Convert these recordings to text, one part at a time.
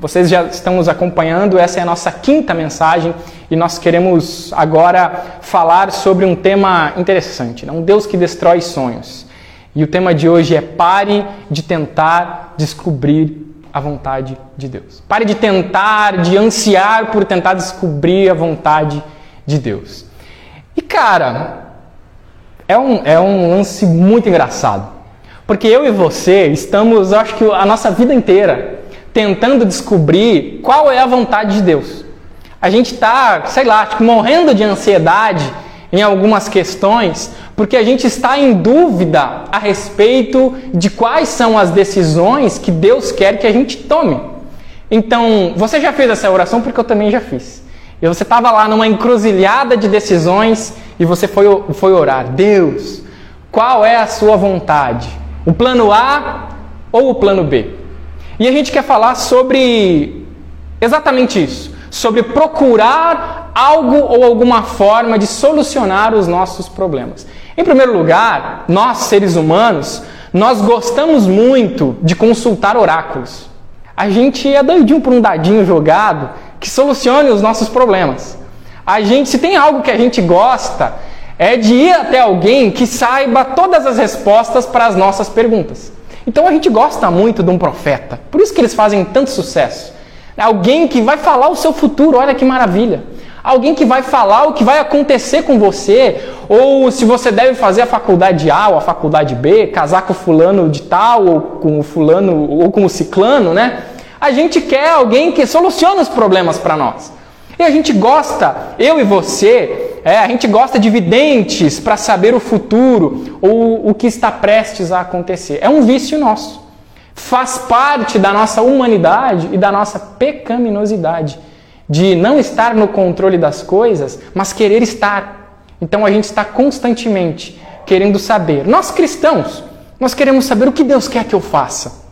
vocês já estão nos acompanhando, essa é a nossa quinta mensagem e nós queremos agora falar sobre um tema interessante, né? um Deus que destrói sonhos. E o tema de hoje é pare de tentar descobrir a vontade de Deus. Pare de tentar, de ansiar por tentar descobrir a vontade de Deus. E cara, é um, é um lance muito engraçado. Porque eu e você estamos, acho que a nossa vida inteira, tentando descobrir qual é a vontade de Deus. A gente está, sei lá, tipo, morrendo de ansiedade em algumas questões, porque a gente está em dúvida a respeito de quais são as decisões que Deus quer que a gente tome. Então, você já fez essa oração porque eu também já fiz. E você estava lá numa encruzilhada de decisões e você foi, foi orar. Deus, qual é a sua vontade? O plano A ou o plano B? E a gente quer falar sobre exatamente isso, sobre procurar algo ou alguma forma de solucionar os nossos problemas. Em primeiro lugar, nós seres humanos, nós gostamos muito de consultar oráculos. A gente é doidinho por um dadinho jogado que solucione os nossos problemas. A gente, se tem algo que a gente gosta, é de ir até alguém que saiba todas as respostas para as nossas perguntas. Então a gente gosta muito de um profeta, por isso que eles fazem tanto sucesso. Alguém que vai falar o seu futuro, olha que maravilha. Alguém que vai falar o que vai acontecer com você, ou se você deve fazer a faculdade A ou a faculdade B, casar com o fulano de tal, ou com o fulano, ou com o ciclano, né? A gente quer alguém que solucione os problemas para nós. E a gente gosta, eu e você, é, a gente gosta de videntes para saber o futuro ou o que está prestes a acontecer. É um vício nosso. Faz parte da nossa humanidade e da nossa pecaminosidade de não estar no controle das coisas, mas querer estar. Então a gente está constantemente querendo saber. Nós cristãos, nós queremos saber o que Deus quer que eu faça.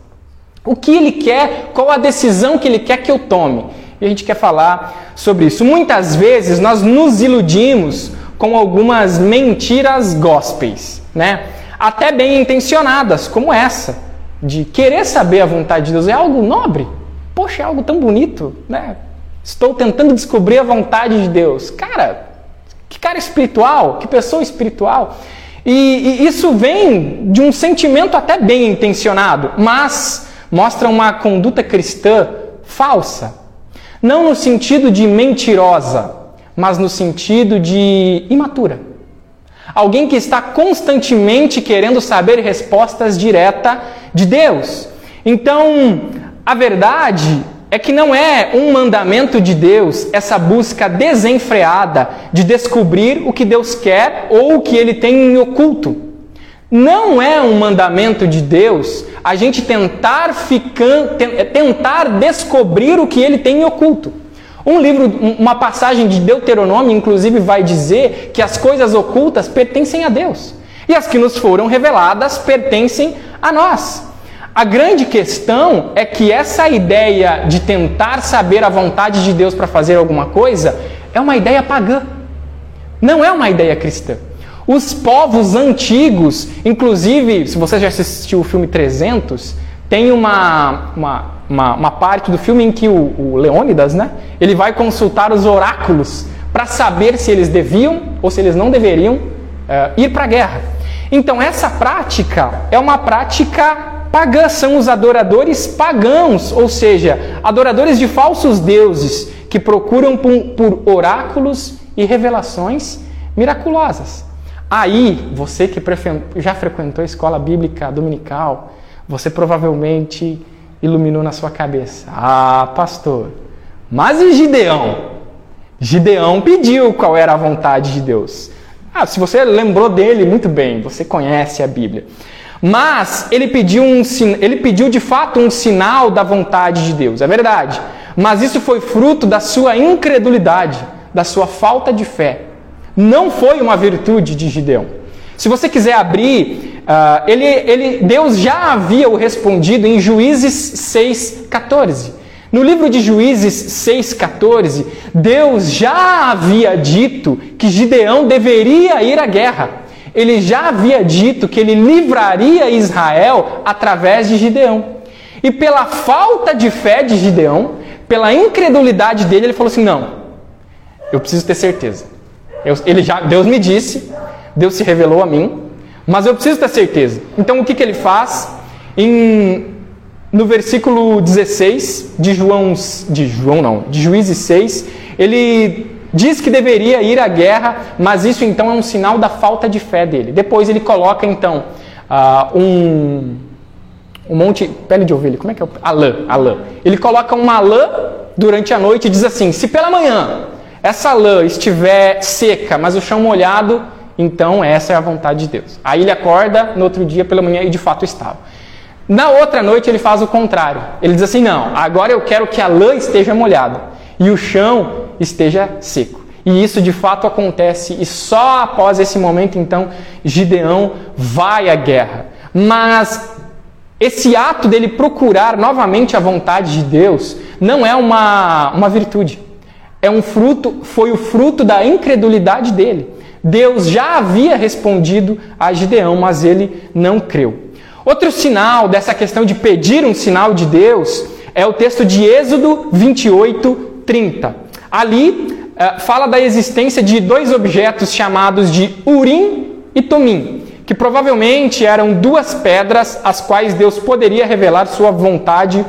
O que Ele quer, qual a decisão que Ele quer que eu tome. E a gente quer falar sobre isso. Muitas vezes nós nos iludimos com algumas mentiras gospels, né? Até bem intencionadas, como essa, de querer saber a vontade de Deus. É algo nobre. Poxa, é algo tão bonito, né? Estou tentando descobrir a vontade de Deus. Cara, que cara espiritual, que pessoa espiritual. E, e isso vem de um sentimento até bem intencionado, mas mostra uma conduta cristã falsa não no sentido de mentirosa, mas no sentido de imatura. Alguém que está constantemente querendo saber respostas diretas de Deus. Então, a verdade é que não é um mandamento de Deus essa busca desenfreada de descobrir o que Deus quer ou o que ele tem em oculto. Não é um mandamento de Deus a gente tentar, ficar, tentar descobrir o que ele tem em oculto. Um livro, uma passagem de Deuteronômio, inclusive, vai dizer que as coisas ocultas pertencem a Deus e as que nos foram reveladas pertencem a nós. A grande questão é que essa ideia de tentar saber a vontade de Deus para fazer alguma coisa é uma ideia pagã, não é uma ideia cristã. Os povos antigos, inclusive, se você já assistiu o filme 300, tem uma, uma, uma, uma parte do filme em que o, o Leônidas, né, ele vai consultar os oráculos para saber se eles deviam ou se eles não deveriam uh, ir para a guerra. Então, essa prática é uma prática pagã, são os adoradores pagãos, ou seja, adoradores de falsos deuses que procuram por, por oráculos e revelações miraculosas. Aí, você que já frequentou a escola bíblica dominical, você provavelmente iluminou na sua cabeça: Ah, pastor, mas e Gideão? Gideão pediu qual era a vontade de Deus. Ah, se você lembrou dele, muito bem, você conhece a Bíblia. Mas ele pediu, um, ele pediu de fato um sinal da vontade de Deus, é verdade. Mas isso foi fruto da sua incredulidade, da sua falta de fé não foi uma virtude de Gideão. Se você quiser abrir, uh, ele, ele, Deus já havia o respondido em Juízes 6,14. No livro de Juízes 6,14, Deus já havia dito que Gideão deveria ir à guerra. Ele já havia dito que ele livraria Israel através de Gideão. E pela falta de fé de Gideão, pela incredulidade dele, ele falou assim: Não, eu preciso ter certeza. Eu, ele já, Deus me disse, Deus se revelou a mim, mas eu preciso ter certeza. Então o que, que ele faz? Em, no versículo 16 de João, de João não, de Juízes 6, ele diz que deveria ir à guerra, mas isso então é um sinal da falta de fé dele. Depois ele coloca então uh, um, um monte, pele de ovelha, como é que é? A lã, a lã. Ele coloca uma lã durante a noite e diz assim: se pela manhã essa lã estiver seca, mas o chão molhado, então essa é a vontade de Deus. Aí ele acorda no outro dia pela manhã e de fato estava. Na outra noite ele faz o contrário. Ele diz assim: não, agora eu quero que a lã esteja molhada e o chão esteja seco. E isso de fato acontece, e só após esse momento então Gideão vai à guerra. Mas esse ato dele procurar novamente a vontade de Deus não é uma, uma virtude. É um fruto, foi o fruto da incredulidade dele. Deus já havia respondido a Gideão, mas ele não creu. Outro sinal dessa questão de pedir um sinal de Deus é o texto de Êxodo 28, 30. Ali eh, fala da existência de dois objetos chamados de Urim e Tumim, que provavelmente eram duas pedras as quais Deus poderia revelar sua vontade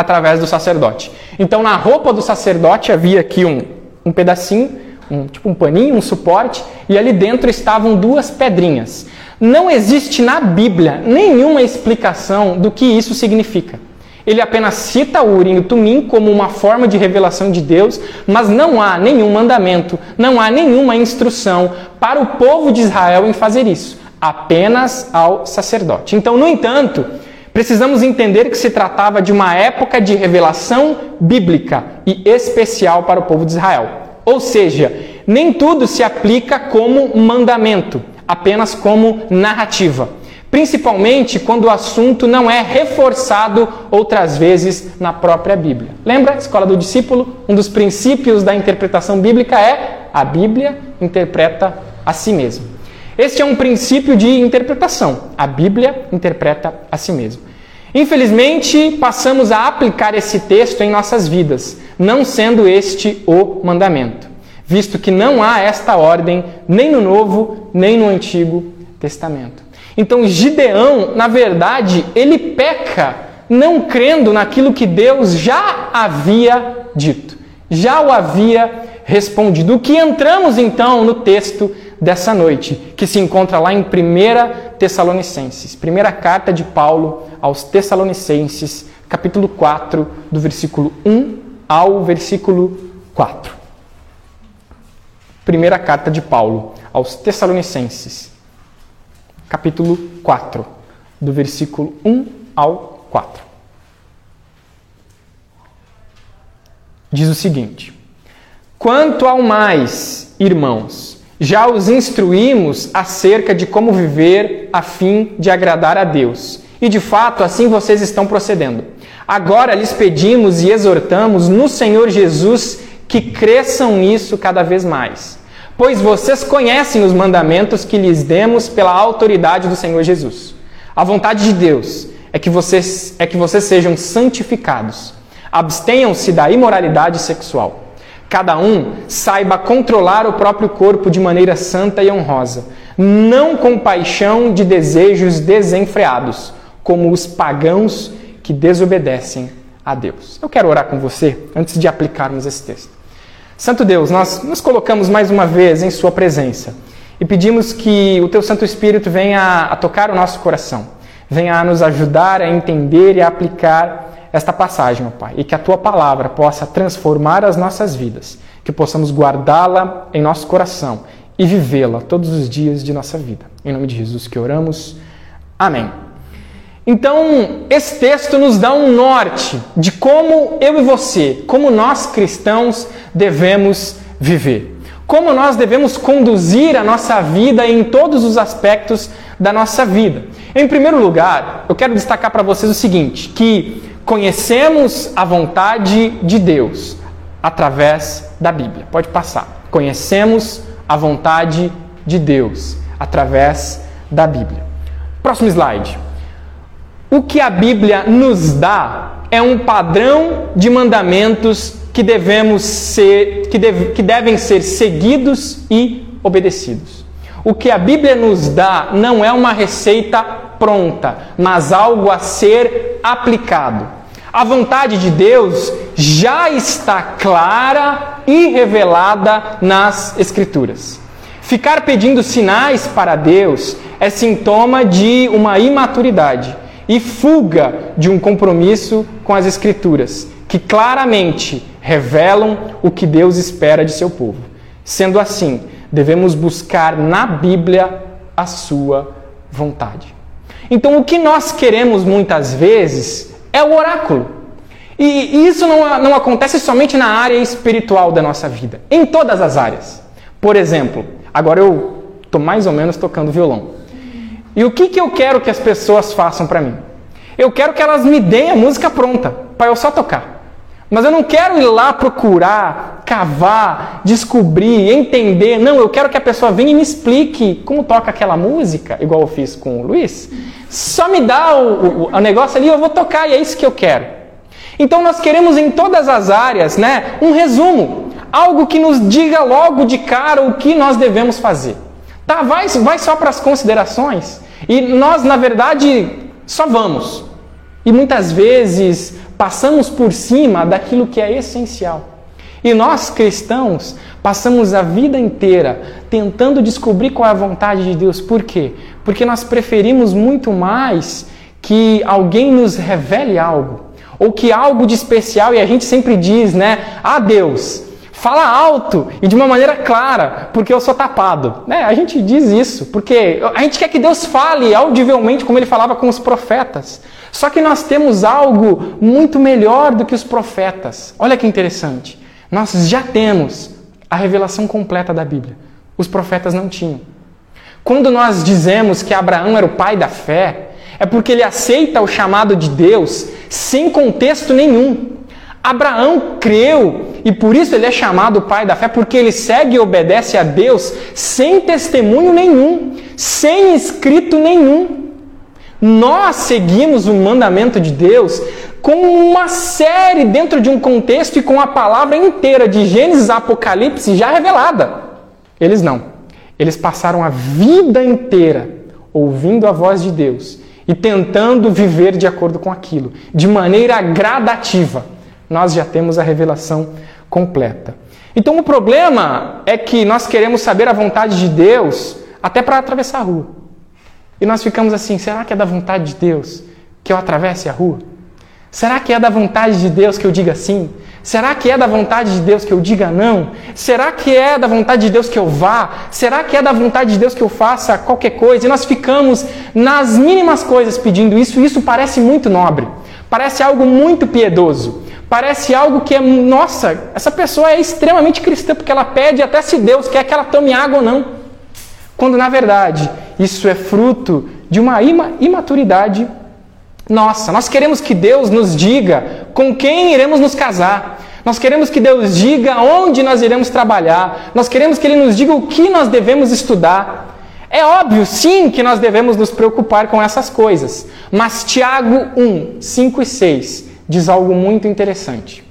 através do sacerdote. Então, na roupa do sacerdote havia aqui um, um pedacinho, um, tipo um paninho, um suporte, e ali dentro estavam duas pedrinhas. Não existe na Bíblia nenhuma explicação do que isso significa. Ele apenas cita o Urim e o Tumim como uma forma de revelação de Deus, mas não há nenhum mandamento, não há nenhuma instrução para o povo de Israel em fazer isso apenas ao sacerdote. Então, no entanto, precisamos entender que se tratava de uma época de revelação bíblica e especial para o povo de Israel. Ou seja, nem tudo se aplica como mandamento, apenas como narrativa. Principalmente quando o assunto não é reforçado outras vezes na própria Bíblia. Lembra? Escola do Discípulo? Um dos princípios da interpretação bíblica é a Bíblia interpreta a si mesma. Este é um princípio de interpretação. A Bíblia interpreta a si mesma. Infelizmente, passamos a aplicar esse texto em nossas vidas, não sendo este o mandamento, visto que não há esta ordem nem no Novo nem no Antigo Testamento. Então, Gideão, na verdade, ele peca não crendo naquilo que Deus já havia dito, já o havia respondido. O que entramos então no texto dessa noite, que se encontra lá em 1 Tessalonicenses, primeira carta de Paulo aos Tessalonicenses, capítulo 4, do versículo 1 ao versículo 4. Primeira carta de Paulo aos Tessalonicenses, capítulo 4, do versículo 1 ao 4. Diz o seguinte: Quanto ao mais, irmãos, já os instruímos acerca de como viver a fim de agradar a Deus. E de fato, assim vocês estão procedendo. Agora lhes pedimos e exortamos no Senhor Jesus que cresçam nisso cada vez mais. Pois vocês conhecem os mandamentos que lhes demos pela autoridade do Senhor Jesus. A vontade de Deus é que vocês, é que vocês sejam santificados. Abstenham-se da imoralidade sexual Cada um saiba controlar o próprio corpo de maneira santa e honrosa, não com paixão de desejos desenfreados, como os pagãos que desobedecem a Deus. Eu quero orar com você antes de aplicarmos esse texto. Santo Deus, nós nos colocamos mais uma vez em Sua presença e pedimos que o Teu Santo Espírito venha a tocar o nosso coração, venha a nos ajudar a entender e a aplicar esta passagem, ó Pai, e que a tua palavra possa transformar as nossas vidas, que possamos guardá-la em nosso coração e vivê-la todos os dias de nossa vida. Em nome de Jesus que oramos. Amém. Então, esse texto nos dá um norte de como eu e você, como nós cristãos, devemos viver. Como nós devemos conduzir a nossa vida em todos os aspectos da nossa vida. Em primeiro lugar, eu quero destacar para vocês o seguinte: que conhecemos a vontade de Deus através da Bíblia. Pode passar. Conhecemos a vontade de Deus através da Bíblia. Próximo slide. o que a Bíblia nos dá é um padrão de mandamentos que devemos ser, que, deve, que devem ser seguidos e obedecidos. O que a Bíblia nos dá não é uma receita pronta, mas algo a ser aplicado. A vontade de Deus já está clara e revelada nas Escrituras. Ficar pedindo sinais para Deus é sintoma de uma imaturidade e fuga de um compromisso com as Escrituras, que claramente revelam o que Deus espera de seu povo. Sendo assim, devemos buscar na Bíblia a sua vontade. Então, o que nós queremos muitas vezes é o oráculo. E isso não, não acontece somente na área espiritual da nossa vida, em todas as áreas. Por exemplo, agora eu estou mais ou menos tocando violão. E o que, que eu quero que as pessoas façam para mim? Eu quero que elas me deem a música pronta, para eu só tocar. Mas eu não quero ir lá procurar, cavar, descobrir, entender. Não, eu quero que a pessoa venha e me explique como toca aquela música, igual eu fiz com o Luiz. Só me dá o, o, o negócio ali, eu vou tocar e é isso que eu quero. Então nós queremos em todas as áreas, né, um resumo, algo que nos diga logo de cara o que nós devemos fazer. Tá, vai, vai só para as considerações e nós, na verdade, só vamos. E muitas vezes passamos por cima daquilo que é essencial. E nós cristãos passamos a vida inteira tentando descobrir qual é a vontade de Deus. Por quê? Porque nós preferimos muito mais que alguém nos revele algo, ou que algo de especial, e a gente sempre diz, né? Ah, Deus, fala alto e de uma maneira clara, porque eu sou tapado. Né? A gente diz isso, porque a gente quer que Deus fale audivelmente como ele falava com os profetas. Só que nós temos algo muito melhor do que os profetas. Olha que interessante. Nós já temos a revelação completa da Bíblia. Os profetas não tinham. Quando nós dizemos que Abraão era o pai da fé, é porque ele aceita o chamado de Deus sem contexto nenhum. Abraão creu e por isso ele é chamado pai da fé, porque ele segue e obedece a Deus sem testemunho nenhum, sem escrito nenhum. Nós seguimos o mandamento de Deus com uma série dentro de um contexto e com a palavra inteira de Gênesis a Apocalipse já revelada. Eles não. Eles passaram a vida inteira ouvindo a voz de Deus e tentando viver de acordo com aquilo, de maneira gradativa. Nós já temos a revelação completa. Então o problema é que nós queremos saber a vontade de Deus até para atravessar a rua. E nós ficamos assim: será que é da vontade de Deus que eu atravesse a rua? Será que é da vontade de Deus que eu diga sim? Será que é da vontade de Deus que eu diga não? Será que é da vontade de Deus que eu vá? Será que é da vontade de Deus que eu faça qualquer coisa? E nós ficamos nas mínimas coisas pedindo isso, e isso parece muito nobre, parece algo muito piedoso, parece algo que é, nossa, essa pessoa é extremamente cristã, porque ela pede até se Deus quer que ela tome água ou não. Quando na verdade isso é fruto de uma imaturidade nossa. Nós queremos que Deus nos diga com quem iremos nos casar. Nós queremos que Deus diga onde nós iremos trabalhar. Nós queremos que Ele nos diga o que nós devemos estudar. É óbvio, sim, que nós devemos nos preocupar com essas coisas. Mas Tiago 1, 5 e 6 diz algo muito interessante.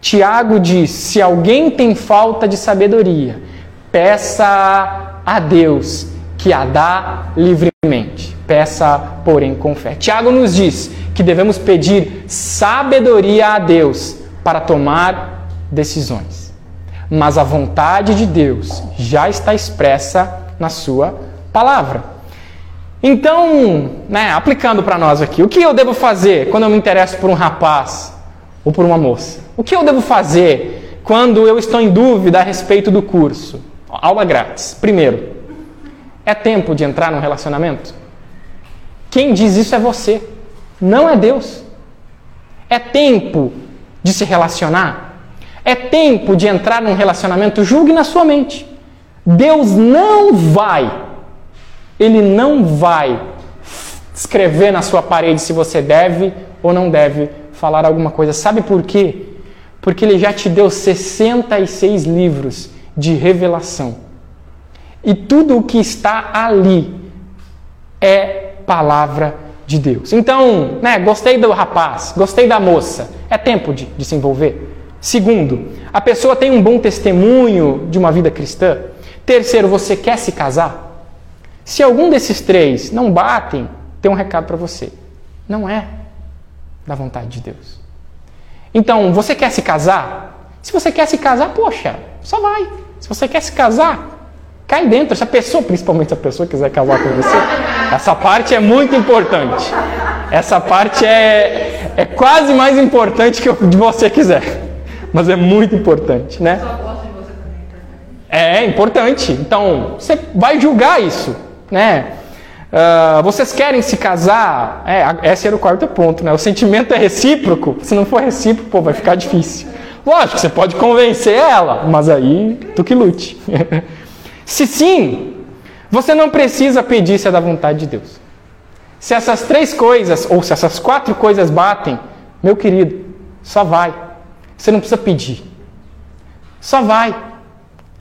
Tiago diz: se alguém tem falta de sabedoria, peça a Deus que a dá livremente. Peça, porém, com fé. Tiago nos diz que devemos pedir sabedoria a Deus para tomar decisões. Mas a vontade de Deus já está expressa na Sua palavra. Então, né, aplicando para nós aqui, o que eu devo fazer quando eu me interesso por um rapaz ou por uma moça? O que eu devo fazer quando eu estou em dúvida a respeito do curso? Aula grátis. Primeiro, é tempo de entrar num relacionamento? Quem diz isso é você, não é Deus. É tempo de se relacionar? É tempo de entrar num relacionamento? Julgue na sua mente. Deus não vai, Ele não vai escrever na sua parede se você deve ou não deve falar alguma coisa. Sabe por quê? Porque Ele já te deu 66 livros de revelação. E tudo o que está ali é palavra de Deus. Então, né, gostei do rapaz, gostei da moça, é tempo de, de se envolver. Segundo, a pessoa tem um bom testemunho de uma vida cristã. Terceiro, você quer se casar? Se algum desses três não batem, tem um recado para você. Não é da vontade de Deus. Então, você quer se casar? Se você quer se casar, poxa, só vai. Se você quer se casar, cai dentro. Se a pessoa, principalmente se a pessoa quiser casar com você, essa parte é muito importante. Essa parte é, é quase mais importante que o de você quiser mas é muito importante, né? É importante. Então, você vai julgar isso, né? Uh, vocês querem se casar? É, esse era o quarto ponto, né? O sentimento é recíproco. Se não for recíproco, pô, vai ficar difícil. Lógico, você pode convencer ela, mas aí tu que lute. se sim, você não precisa pedir se é da vontade de Deus. Se essas três coisas, ou se essas quatro coisas batem, meu querido, só vai. Você não precisa pedir. Só vai.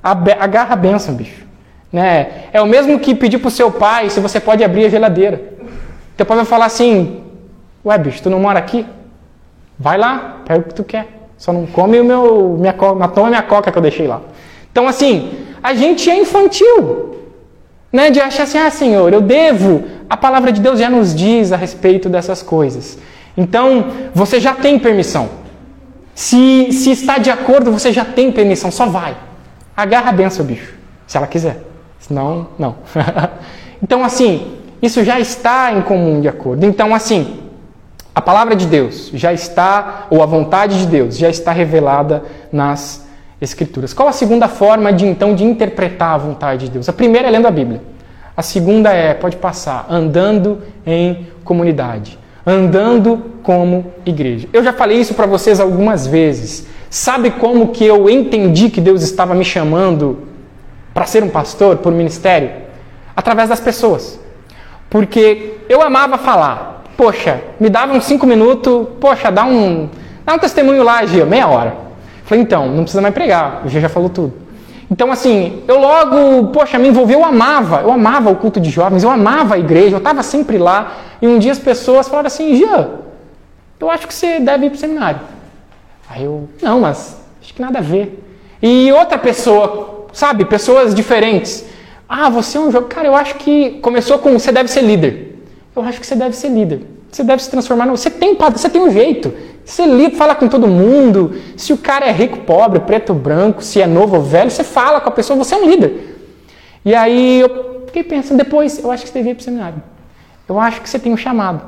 Agarra a benção, bicho. Né? É o mesmo que pedir pro seu pai se você pode abrir a geladeira. Teu pai vai falar assim: Ué, bicho, tu não mora aqui? Vai lá, pega o que tu quer. Só não come o meu, minha, toma minha coca que eu deixei lá. Então, assim, a gente é infantil. Né, de achar assim, ah, Senhor, eu devo. A palavra de Deus já nos diz a respeito dessas coisas. Então, você já tem permissão. Se, se está de acordo, você já tem permissão, só vai. Agarra a benção, bicho, se ela quiser. Senão, não. então, assim, isso já está em comum de acordo. Então, assim, a palavra de Deus já está, ou a vontade de Deus já está revelada nas Escrituras. Qual a segunda forma de então de interpretar a vontade de Deus? A primeira é lendo a Bíblia. A segunda é, pode passar, andando em comunidade andando como igreja. Eu já falei isso para vocês algumas vezes. Sabe como que eu entendi que Deus estava me chamando para ser um pastor, por ministério? Através das pessoas. Porque eu amava falar. Poxa, me dava uns cinco minutos, poxa, dá um, dá um testemunho lá, Gia, meia hora. Falei, então, não precisa mais pregar, o já falou tudo. Então, assim, eu logo, poxa, me envolvi, eu amava, eu amava o culto de jovens, eu amava a igreja, eu estava sempre lá. E um dia as pessoas falaram assim: Jean, eu acho que você deve ir para o seminário. Aí eu, não, mas acho que nada a ver. E outra pessoa, sabe, pessoas diferentes. Ah, você é um jogo. Cara, eu acho que começou com você deve ser líder. Eu acho que você deve ser líder. Você deve se transformar no. Você tem, você tem um jeito. Você lida, fala com todo mundo. Se o cara é rico, pobre, preto, branco, se é novo ou velho, você fala com a pessoa, você é um líder. E aí eu fiquei pensando, depois, eu acho que você devia ir o seminário. Eu acho que você tem um chamado.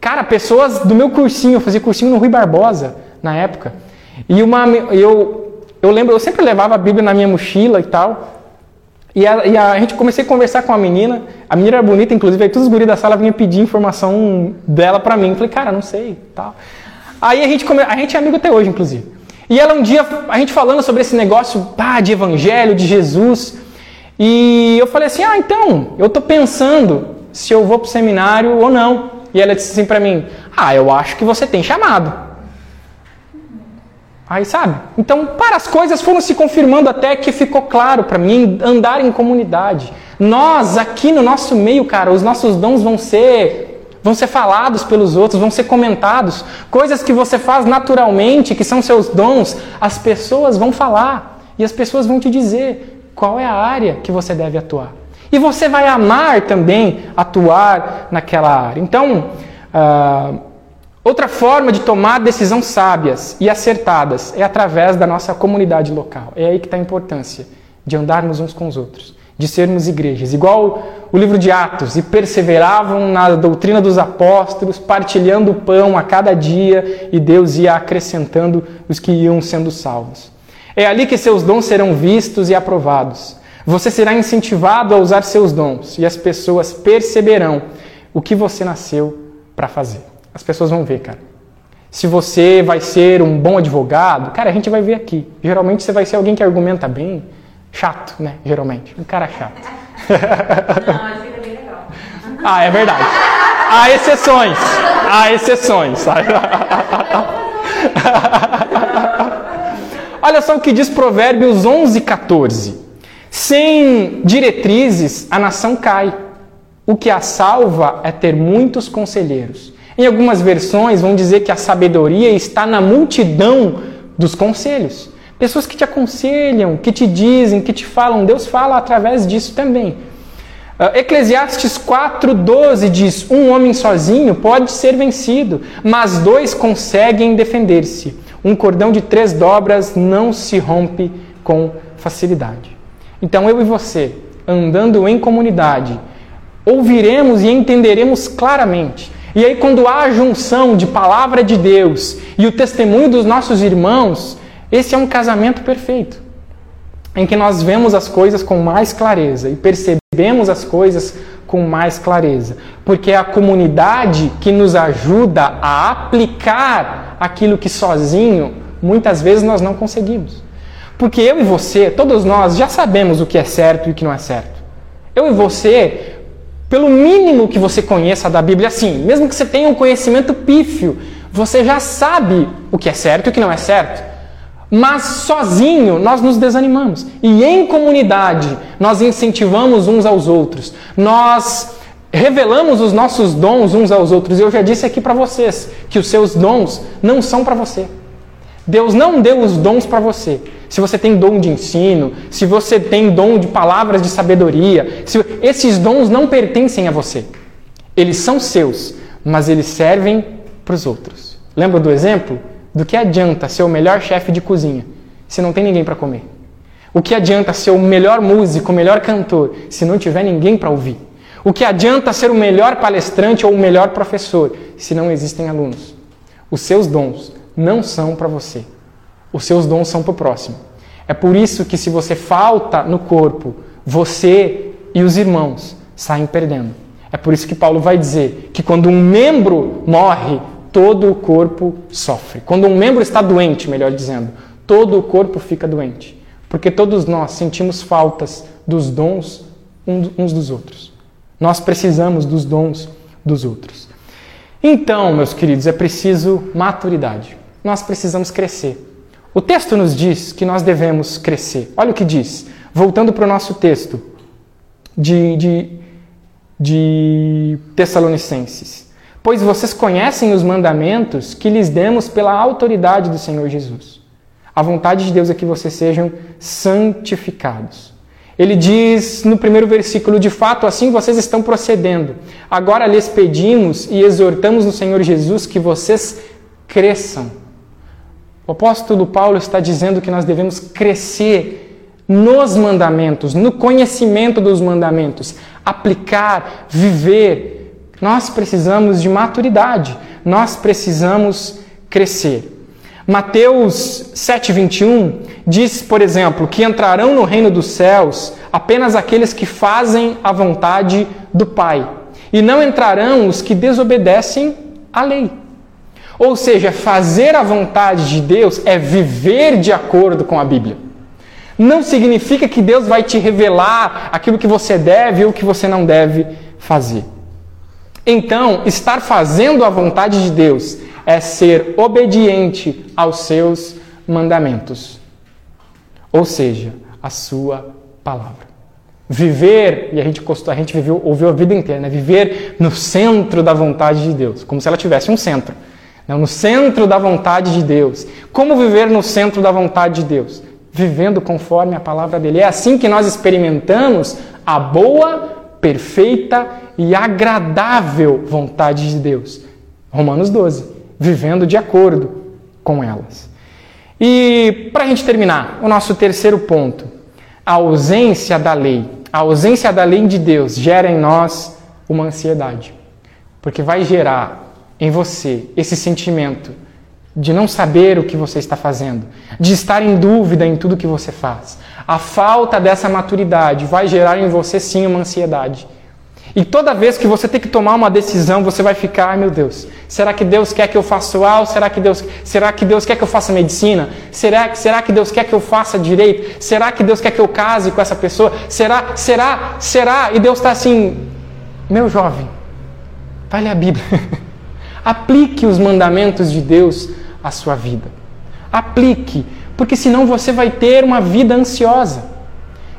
Cara, pessoas do meu cursinho, eu fazia cursinho no Rui Barbosa na época. E uma, eu, eu lembro, eu sempre levava a Bíblia na minha mochila e tal. E a, e a, gente comecei a conversar com a menina. A menina era bonita, inclusive, aí todos os guris da sala vinham pedir informação dela para mim. Falei, cara, não sei, tal. Aí a gente, come... a gente é amigo até hoje, inclusive. E ela um dia, a gente falando sobre esse negócio pá, de evangelho, de Jesus. E eu falei assim: ah, então, eu tô pensando se eu vou pro seminário ou não. E ela disse assim para mim: ah, eu acho que você tem chamado. Aí sabe? Então, para as coisas foram se confirmando até que ficou claro para mim andar em comunidade. Nós aqui no nosso meio, cara, os nossos dons vão ser vão ser falados pelos outros, vão ser comentados. Coisas que você faz naturalmente, que são seus dons, as pessoas vão falar e as pessoas vão te dizer qual é a área que você deve atuar. E você vai amar também atuar naquela área. Então, uh, outra forma de tomar decisões sábias e acertadas é através da nossa comunidade local. É aí que está a importância de andarmos uns com os outros de sermos igrejas, igual o livro de Atos, e perseveravam na doutrina dos apóstolos, partilhando o pão a cada dia, e Deus ia acrescentando os que iam sendo salvos. É ali que seus dons serão vistos e aprovados. Você será incentivado a usar seus dons, e as pessoas perceberão o que você nasceu para fazer. As pessoas vão ver, cara. Se você vai ser um bom advogado, cara, a gente vai ver aqui. Geralmente você vai ser alguém que argumenta bem, chato, né? Geralmente. Um cara chato. Não, é bem legal. Ah, é verdade. Há exceções. Há exceções. Olha só o que diz Provérbios 11, 14. Sem diretrizes, a nação cai. O que a salva é ter muitos conselheiros. Em algumas versões vão dizer que a sabedoria está na multidão dos conselhos. Pessoas que te aconselham, que te dizem, que te falam. Deus fala através disso também. Uh, Eclesiastes 4,12 diz: Um homem sozinho pode ser vencido, mas dois conseguem defender-se. Um cordão de três dobras não se rompe com facilidade. Então eu e você, andando em comunidade, ouviremos e entenderemos claramente. E aí, quando há a junção de palavra de Deus e o testemunho dos nossos irmãos, esse é um casamento perfeito, em que nós vemos as coisas com mais clareza e percebemos as coisas com mais clareza, porque é a comunidade que nos ajuda a aplicar aquilo que sozinho muitas vezes nós não conseguimos. Porque eu e você, todos nós, já sabemos o que é certo e o que não é certo. Eu e você, pelo mínimo que você conheça da Bíblia, assim, mesmo que você tenha um conhecimento pífio, você já sabe o que é certo e o que não é certo. Mas sozinho nós nos desanimamos. E em comunidade nós incentivamos uns aos outros. Nós revelamos os nossos dons uns aos outros. Eu já disse aqui para vocês que os seus dons não são para você. Deus não deu os dons para você. Se você tem dom de ensino, se você tem dom de palavras de sabedoria, se... esses dons não pertencem a você. Eles são seus, mas eles servem para os outros. Lembra do exemplo? Do que adianta ser o melhor chefe de cozinha se não tem ninguém para comer? O que adianta ser o melhor músico, o melhor cantor, se não tiver ninguém para ouvir? O que adianta ser o melhor palestrante ou o melhor professor, se não existem alunos? Os seus dons não são para você. Os seus dons são para o próximo. É por isso que, se você falta no corpo, você e os irmãos saem perdendo. É por isso que Paulo vai dizer que quando um membro morre, todo o corpo sofre. Quando um membro está doente, melhor dizendo, todo o corpo fica doente. Porque todos nós sentimos faltas dos dons uns dos outros. Nós precisamos dos dons dos outros. Então, meus queridos, é preciso maturidade nós precisamos crescer. O texto nos diz que nós devemos crescer. Olha o que diz. Voltando para o nosso texto de, de, de Tessalonicenses. Pois vocês conhecem os mandamentos que lhes demos pela autoridade do Senhor Jesus. A vontade de Deus é que vocês sejam santificados. Ele diz no primeiro versículo: De fato, assim vocês estão procedendo. Agora lhes pedimos e exortamos no Senhor Jesus que vocês cresçam o apóstolo Paulo está dizendo que nós devemos crescer nos mandamentos, no conhecimento dos mandamentos, aplicar, viver. Nós precisamos de maturidade, nós precisamos crescer. Mateus 7,21 diz, por exemplo, que entrarão no reino dos céus apenas aqueles que fazem a vontade do Pai, e não entrarão os que desobedecem à lei. Ou seja, fazer a vontade de Deus é viver de acordo com a Bíblia. Não significa que Deus vai te revelar aquilo que você deve ou que você não deve fazer. Então, estar fazendo a vontade de Deus é ser obediente aos seus mandamentos. Ou seja, a sua palavra. Viver, e a gente, a gente viveu, ouviu a vida inteira, né? viver no centro da vontade de Deus, como se ela tivesse um centro no centro da vontade de Deus. Como viver no centro da vontade de Deus? Vivendo conforme a palavra dele. É assim que nós experimentamos a boa, perfeita e agradável vontade de Deus. Romanos 12. Vivendo de acordo com elas. E para a gente terminar, o nosso terceiro ponto: a ausência da lei. A ausência da lei de Deus gera em nós uma ansiedade. Porque vai gerar em você esse sentimento de não saber o que você está fazendo, de estar em dúvida em tudo que você faz. A falta dessa maturidade vai gerar em você sim uma ansiedade. E toda vez que você tem que tomar uma decisão, você vai ficar, ai meu Deus, será que Deus quer que eu faça o A será que Deus, será que Deus quer que eu faça medicina? Será, será que Deus quer que eu faça direito? Será que Deus quer que eu case com essa pessoa? Será, será, será? E Deus está assim, meu jovem, vai ler a Bíblia. Aplique os mandamentos de Deus à sua vida. Aplique, porque senão você vai ter uma vida ansiosa.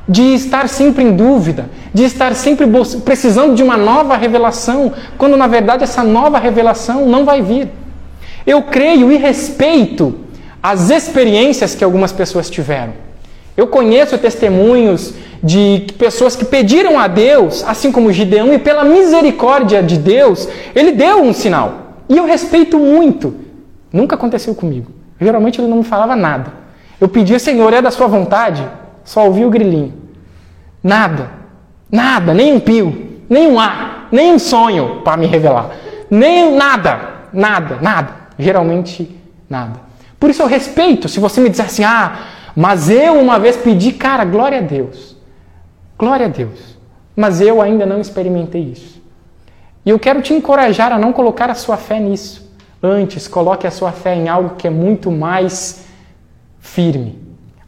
de estar sempre em dúvida, de estar sempre precisando de uma nova revelação, quando na verdade essa nova revelação não vai vir. Eu creio e respeito as experiências que algumas pessoas tiveram. Eu conheço testemunhos de pessoas que pediram a Deus, assim como Gideão, e pela misericórdia de Deus, ele deu um sinal. E eu respeito muito. Nunca aconteceu comigo. Geralmente ele não me falava nada. Eu pedia, Senhor, é da sua vontade? Só ouvi o grilinho. Nada. Nada, nem um pio, nem um ar, nem um sonho para me revelar. Nem nada, nada, nada. Geralmente nada. Por isso eu respeito. Se você me disser assim, ah, mas eu uma vez pedi, cara, glória a Deus. Glória a Deus. Mas eu ainda não experimentei isso. E eu quero te encorajar a não colocar a sua fé nisso. Antes, coloque a sua fé em algo que é muito mais firme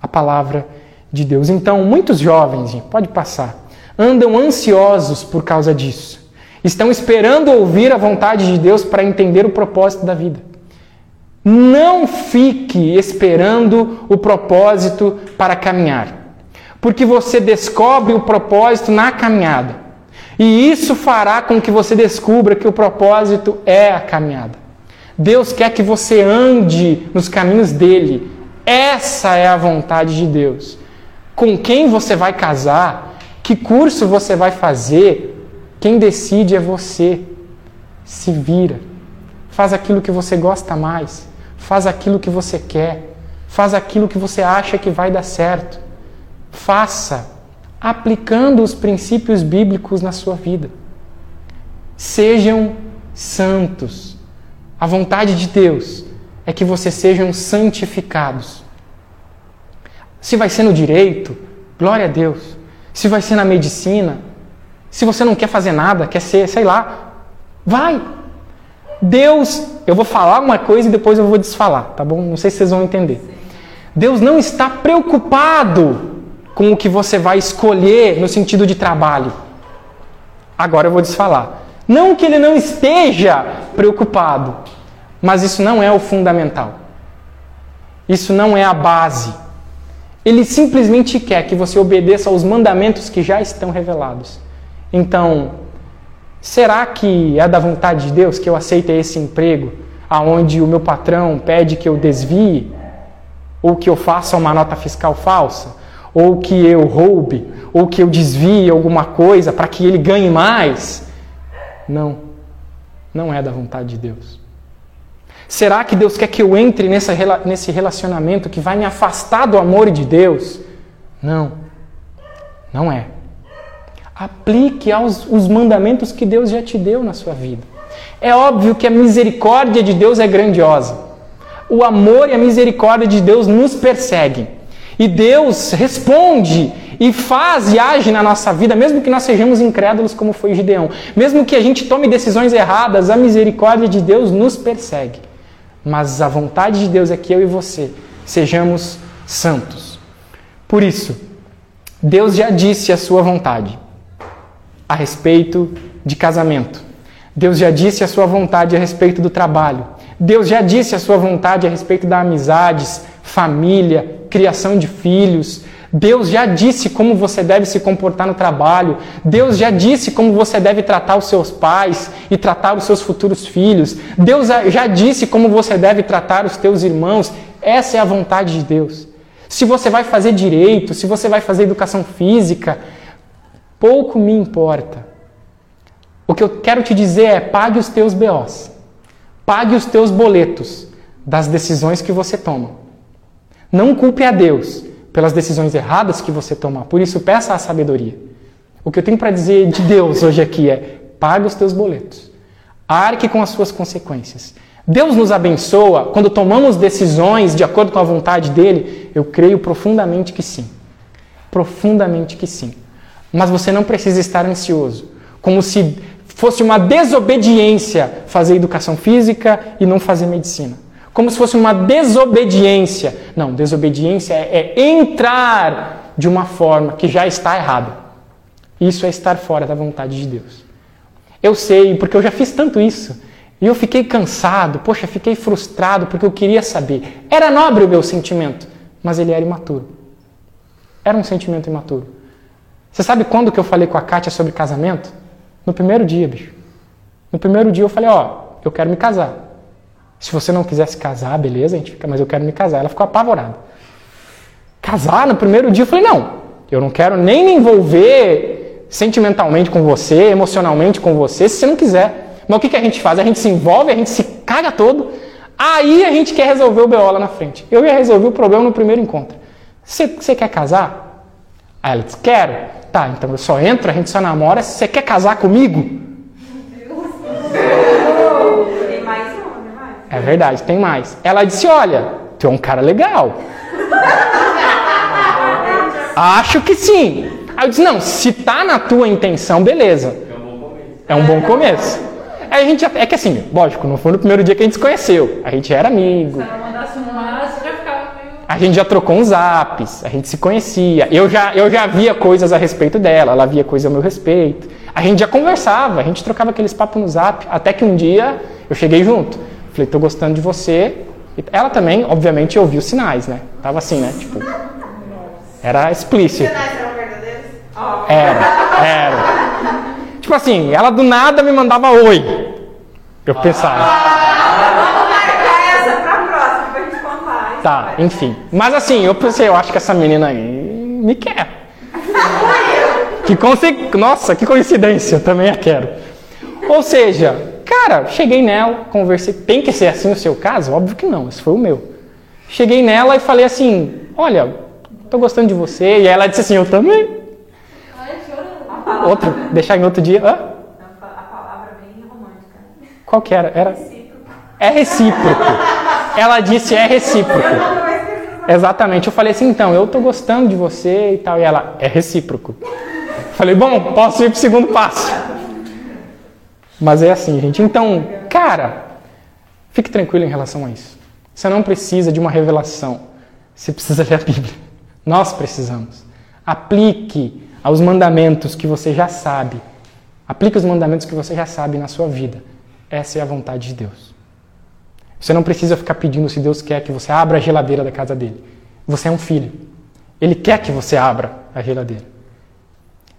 a palavra de Deus. Então, muitos jovens, pode passar, andam ansiosos por causa disso. Estão esperando ouvir a vontade de Deus para entender o propósito da vida. Não fique esperando o propósito para caminhar, porque você descobre o propósito na caminhada. E isso fará com que você descubra que o propósito é a caminhada. Deus quer que você ande nos caminhos dele. Essa é a vontade de Deus. Com quem você vai casar, que curso você vai fazer, quem decide é você. Se vira. Faz aquilo que você gosta mais faz aquilo que você quer, faz aquilo que você acha que vai dar certo. Faça aplicando os princípios bíblicos na sua vida. Sejam santos. A vontade de Deus é que vocês sejam santificados. Se vai ser no direito, glória a Deus. Se vai ser na medicina, se você não quer fazer nada, quer ser, sei lá, vai. Deus, eu vou falar uma coisa e depois eu vou desfalar, tá bom? Não sei se vocês vão entender. Deus não está preocupado com o que você vai escolher no sentido de trabalho. Agora eu vou desfalar. Não que ele não esteja preocupado, mas isso não é o fundamental. Isso não é a base. Ele simplesmente quer que você obedeça aos mandamentos que já estão revelados. Então, Será que é da vontade de Deus que eu aceite esse emprego aonde o meu patrão pede que eu desvie ou que eu faça uma nota fiscal falsa, ou que eu roube, ou que eu desvie alguma coisa para que ele ganhe mais? Não. Não é da vontade de Deus. Será que Deus quer que eu entre nessa, nesse relacionamento que vai me afastar do amor de Deus? Não. Não é. Aplique aos os mandamentos que Deus já te deu na sua vida. É óbvio que a misericórdia de Deus é grandiosa. O amor e a misericórdia de Deus nos perseguem. E Deus responde e faz e age na nossa vida, mesmo que nós sejamos incrédulos, como foi Gideão. Mesmo que a gente tome decisões erradas, a misericórdia de Deus nos persegue. Mas a vontade de Deus é que eu e você sejamos santos. Por isso, Deus já disse a sua vontade a respeito de casamento. Deus já disse a sua vontade a respeito do trabalho. Deus já disse a sua vontade a respeito da amizades, família, criação de filhos. Deus já disse como você deve se comportar no trabalho. Deus já disse como você deve tratar os seus pais e tratar os seus futuros filhos. Deus já disse como você deve tratar os teus irmãos. Essa é a vontade de Deus. Se você vai fazer direito, se você vai fazer educação física, Pouco me importa. O que eu quero te dizer é: pague os teus BOs, pague os teus boletos das decisões que você toma. Não culpe a Deus pelas decisões erradas que você toma. Por isso, peça a sabedoria. O que eu tenho para dizer de Deus hoje aqui é: pague os teus boletos, arque com as suas consequências. Deus nos abençoa quando tomamos decisões de acordo com a vontade dele? Eu creio profundamente que sim. Profundamente que sim. Mas você não precisa estar ansioso, como se fosse uma desobediência fazer educação física e não fazer medicina. Como se fosse uma desobediência. Não, desobediência é, é entrar de uma forma que já está errada. Isso é estar fora da vontade de Deus. Eu sei, porque eu já fiz tanto isso. E eu fiquei cansado, poxa, fiquei frustrado porque eu queria saber. Era nobre o meu sentimento, mas ele era imaturo. Era um sentimento imaturo. Você sabe quando que eu falei com a Kátia sobre casamento? No primeiro dia, bicho. No primeiro dia eu falei, ó, eu quero me casar. Se você não quiser se casar, beleza, a gente fica, mas eu quero me casar. Ela ficou apavorada. Casar no primeiro dia? Eu falei, não, eu não quero nem me envolver sentimentalmente com você, emocionalmente com você, se você não quiser. Mas o que, que a gente faz? A gente se envolve, a gente se caga todo, aí a gente quer resolver o BO lá na frente. Eu ia resolver o problema no primeiro encontro. Você, quer casar? Aí ela disse, quero. Tá, então eu só entro, a gente só namora. Você quer casar comigo? É verdade, tem mais. Ela disse: Olha, tu é um cara legal. Acho que sim. Aí eu disse: Não, se tá na tua intenção, beleza. É um bom começo. Aí a gente é que assim, lógico, não foi no primeiro dia que a gente se conheceu. A gente era amigo. Se ela mandasse um já ficava meio... A gente já trocou uns apps, a gente se conhecia. Eu já, eu já via coisas a respeito dela, ela via coisas a meu respeito. A gente já conversava, a gente trocava aqueles papos no zap, até que um dia eu cheguei junto. Falei, tô gostando de você. Ela também, obviamente, ouviu sinais, né? Tava assim, né? Tipo, era explícito. Os sinais eram verdadeiros? Era, era. Tipo assim, ela do nada me mandava oi. Eu pensava. Vamos marcar essa pra próxima, pra gente contar. Tá, enfim. Mas assim, eu pensei, eu acho que essa menina aí me quer. Que conse... Nossa, que coincidência, eu também a quero. Ou seja, Cara, cheguei nela, conversei. Tem que ser assim o seu caso? Óbvio que não, esse foi o meu. Cheguei nela e falei assim: Olha, tô gostando de você. E ela disse assim: Eu também. Outro, deixar em outro dia. Hã? A palavra bem romântica. Qual que era? Era. É recíproco. Ela disse: É recíproco. Exatamente. Eu falei assim: Então, eu tô gostando de você e tal. E ela: É recíproco. Falei: Bom, posso ir pro segundo passo. Mas é assim, gente. Então, cara, fique tranquilo em relação a isso. Você não precisa de uma revelação. Você precisa ler a Bíblia. Nós precisamos. Aplique aos mandamentos que você já sabe. Aplique os mandamentos que você já sabe na sua vida. Essa é a vontade de Deus. Você não precisa ficar pedindo se Deus quer que você abra a geladeira da casa dele. Você é um filho. Ele quer que você abra a geladeira.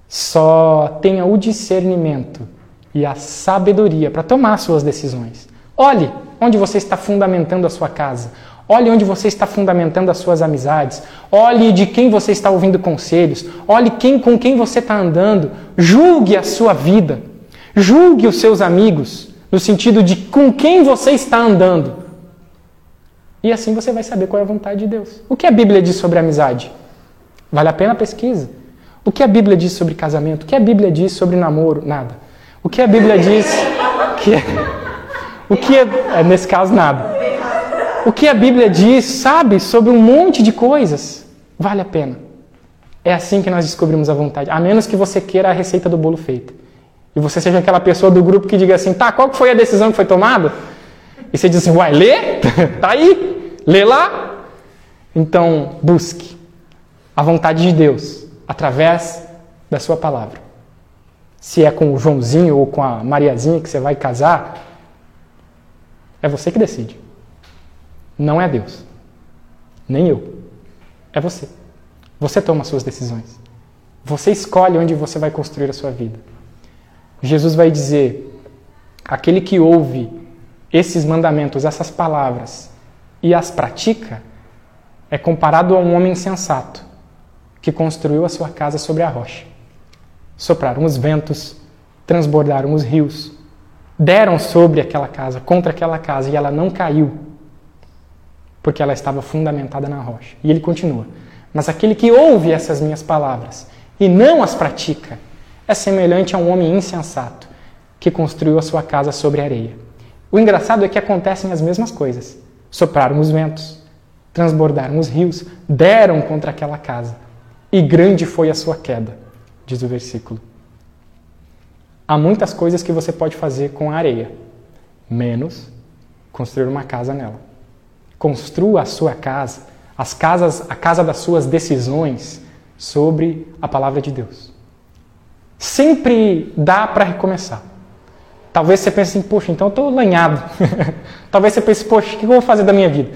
Só tenha o discernimento e a sabedoria para tomar suas decisões. Olhe onde você está fundamentando a sua casa. Olhe onde você está fundamentando as suas amizades. Olhe de quem você está ouvindo conselhos. Olhe quem, com quem você está andando. Julgue a sua vida. Julgue os seus amigos, no sentido de com quem você está andando. E assim você vai saber qual é a vontade de Deus. O que a Bíblia diz sobre amizade? Vale a pena a pesquisa. O que a Bíblia diz sobre casamento? O que a Bíblia diz sobre namoro? Nada. O que a Bíblia diz que é, o que é, é, nesse caso nada. O que a Bíblia diz, sabe, sobre um monte de coisas, vale a pena. É assim que nós descobrimos a vontade, a menos que você queira a receita do bolo feita. E você seja aquela pessoa do grupo que diga assim: "Tá, qual foi a decisão que foi tomada?" E você diz assim: "Uai, lê? tá aí. Lê lá." Então, busque a vontade de Deus através da sua palavra se é com o Joãozinho ou com a Mariazinha que você vai casar, é você que decide. Não é Deus. Nem eu. É você. Você toma suas decisões. Você escolhe onde você vai construir a sua vida. Jesus vai dizer: aquele que ouve esses mandamentos, essas palavras e as pratica, é comparado a um homem sensato que construiu a sua casa sobre a rocha. Sopraram os ventos, transbordaram os rios, deram sobre aquela casa, contra aquela casa, e ela não caiu, porque ela estava fundamentada na rocha. E ele continua: Mas aquele que ouve essas minhas palavras e não as pratica é semelhante a um homem insensato que construiu a sua casa sobre areia. O engraçado é que acontecem as mesmas coisas. Sopraram os ventos, transbordaram os rios, deram contra aquela casa, e grande foi a sua queda diz o versículo. Há muitas coisas que você pode fazer com areia, menos construir uma casa nela. Construa a sua casa, as casas, a casa das suas decisões sobre a palavra de Deus. Sempre dá para recomeçar. Talvez você pense assim, poxa, então eu estou lanhado. Talvez você pense, poxa, o que eu vou fazer da minha vida?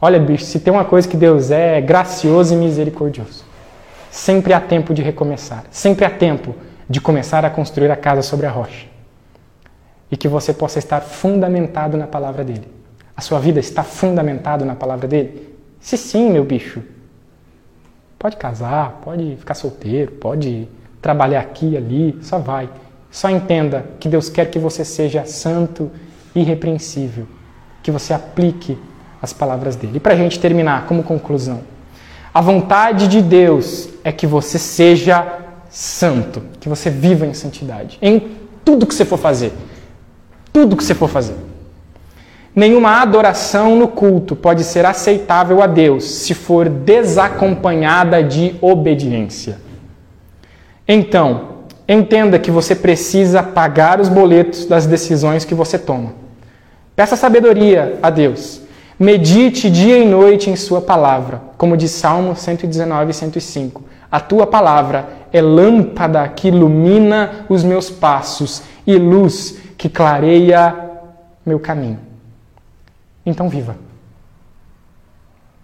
Olha, bicho, se tem uma coisa que Deus é, é gracioso e misericordioso. Sempre há tempo de recomeçar. Sempre há tempo de começar a construir a casa sobre a rocha. E que você possa estar fundamentado na palavra dele. A sua vida está fundamentada na palavra dele? Se sim, meu bicho, pode casar, pode ficar solteiro, pode trabalhar aqui e ali, só vai. Só entenda que Deus quer que você seja santo, irrepreensível, que você aplique as palavras dele. E para a gente terminar, como conclusão, a vontade de Deus é que você seja santo, que você viva em santidade, em tudo que você for fazer. Tudo que você for fazer. Nenhuma adoração no culto pode ser aceitável a Deus se for desacompanhada de obediência. Então, Entenda que você precisa pagar os boletos das decisões que você toma. Peça sabedoria a Deus. Medite dia e noite em Sua palavra, como diz Salmo 119 e 105. A tua palavra é lâmpada que ilumina os meus passos e luz que clareia meu caminho. Então viva.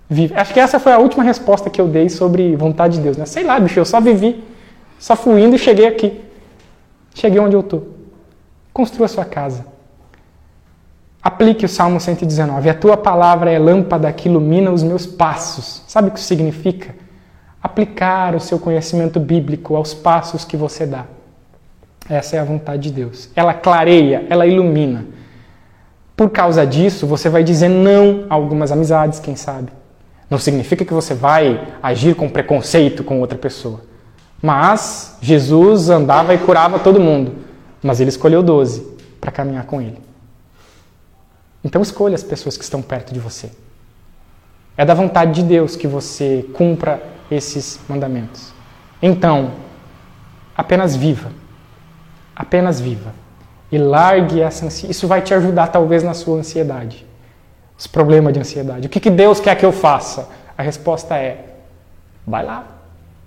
Vive. Acho que essa foi a última resposta que eu dei sobre vontade de Deus. Né? Sei lá, bicho, eu só vivi. Só fui indo e cheguei aqui. Cheguei onde eu estou. Construa sua casa. Aplique o Salmo 119. A tua palavra é lâmpada que ilumina os meus passos. Sabe o que isso significa? Aplicar o seu conhecimento bíblico aos passos que você dá. Essa é a vontade de Deus. Ela clareia, ela ilumina. Por causa disso, você vai dizer não a algumas amizades, quem sabe. Não significa que você vai agir com preconceito com outra pessoa. Mas Jesus andava e curava todo mundo. Mas ele escolheu 12 para caminhar com ele. Então escolha as pessoas que estão perto de você. É da vontade de Deus que você cumpra esses mandamentos. Então, apenas viva. Apenas viva. E largue essa ansiedade. Isso vai te ajudar, talvez, na sua ansiedade. Os problemas de ansiedade. O que, que Deus quer que eu faça? A resposta é: vai lá.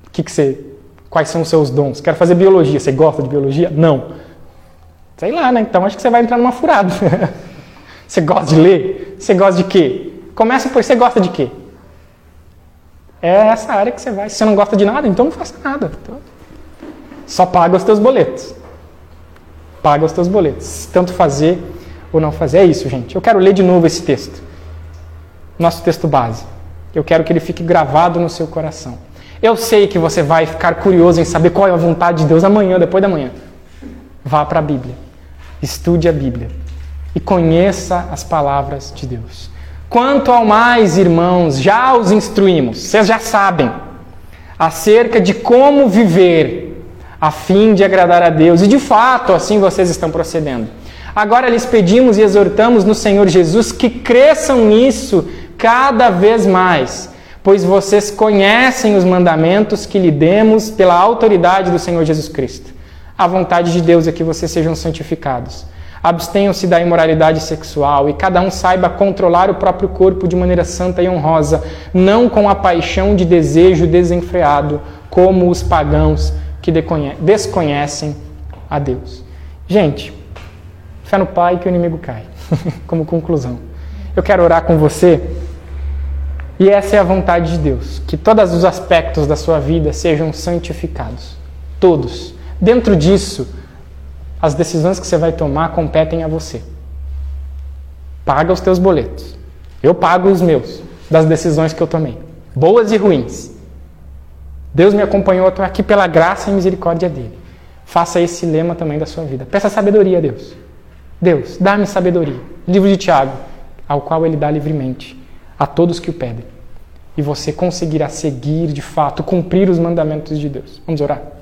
O que, que você Quais são os seus dons? Quero fazer biologia. Você gosta de biologia? Não. Sei lá, né? Então acho que você vai entrar numa furada. você gosta de ler? Você gosta de quê? Começa por você gosta de quê? É essa área que você vai. Se você não gosta de nada, então não faça nada. Então, só paga os teus boletos. Paga os teus boletos. Tanto fazer ou não fazer. É isso, gente. Eu quero ler de novo esse texto. Nosso texto base. Eu quero que ele fique gravado no seu coração. Eu sei que você vai ficar curioso em saber qual é a vontade de Deus amanhã, depois da manhã. Vá para a Bíblia. Estude a Bíblia. E conheça as palavras de Deus. Quanto ao mais, irmãos, já os instruímos, vocês já sabem, acerca de como viver a fim de agradar a Deus. E de fato, assim vocês estão procedendo. Agora lhes pedimos e exortamos no Senhor Jesus que cresçam nisso cada vez mais pois vocês conhecem os mandamentos que lhe demos pela autoridade do Senhor Jesus Cristo. A vontade de Deus é que vocês sejam santificados. Abstenham-se da imoralidade sexual e cada um saiba controlar o próprio corpo de maneira santa e honrosa, não com a paixão de desejo desenfreado, como os pagãos que desconhecem a Deus. Gente, fé no Pai que o inimigo cai. como conclusão. Eu quero orar com você e essa é a vontade de Deus, que todos os aspectos da sua vida sejam santificados. Todos. Dentro disso, as decisões que você vai tomar competem a você. Paga os teus boletos. Eu pago os meus, das decisões que eu tomei, boas e ruins. Deus me acompanhou, estou aqui pela graça e misericórdia dele. Faça esse lema também da sua vida. Peça sabedoria a Deus. Deus, dá-me sabedoria. Livro de Tiago, ao qual ele dá livremente a todos que o pedem. E você conseguirá seguir de fato, cumprir os mandamentos de Deus. Vamos orar?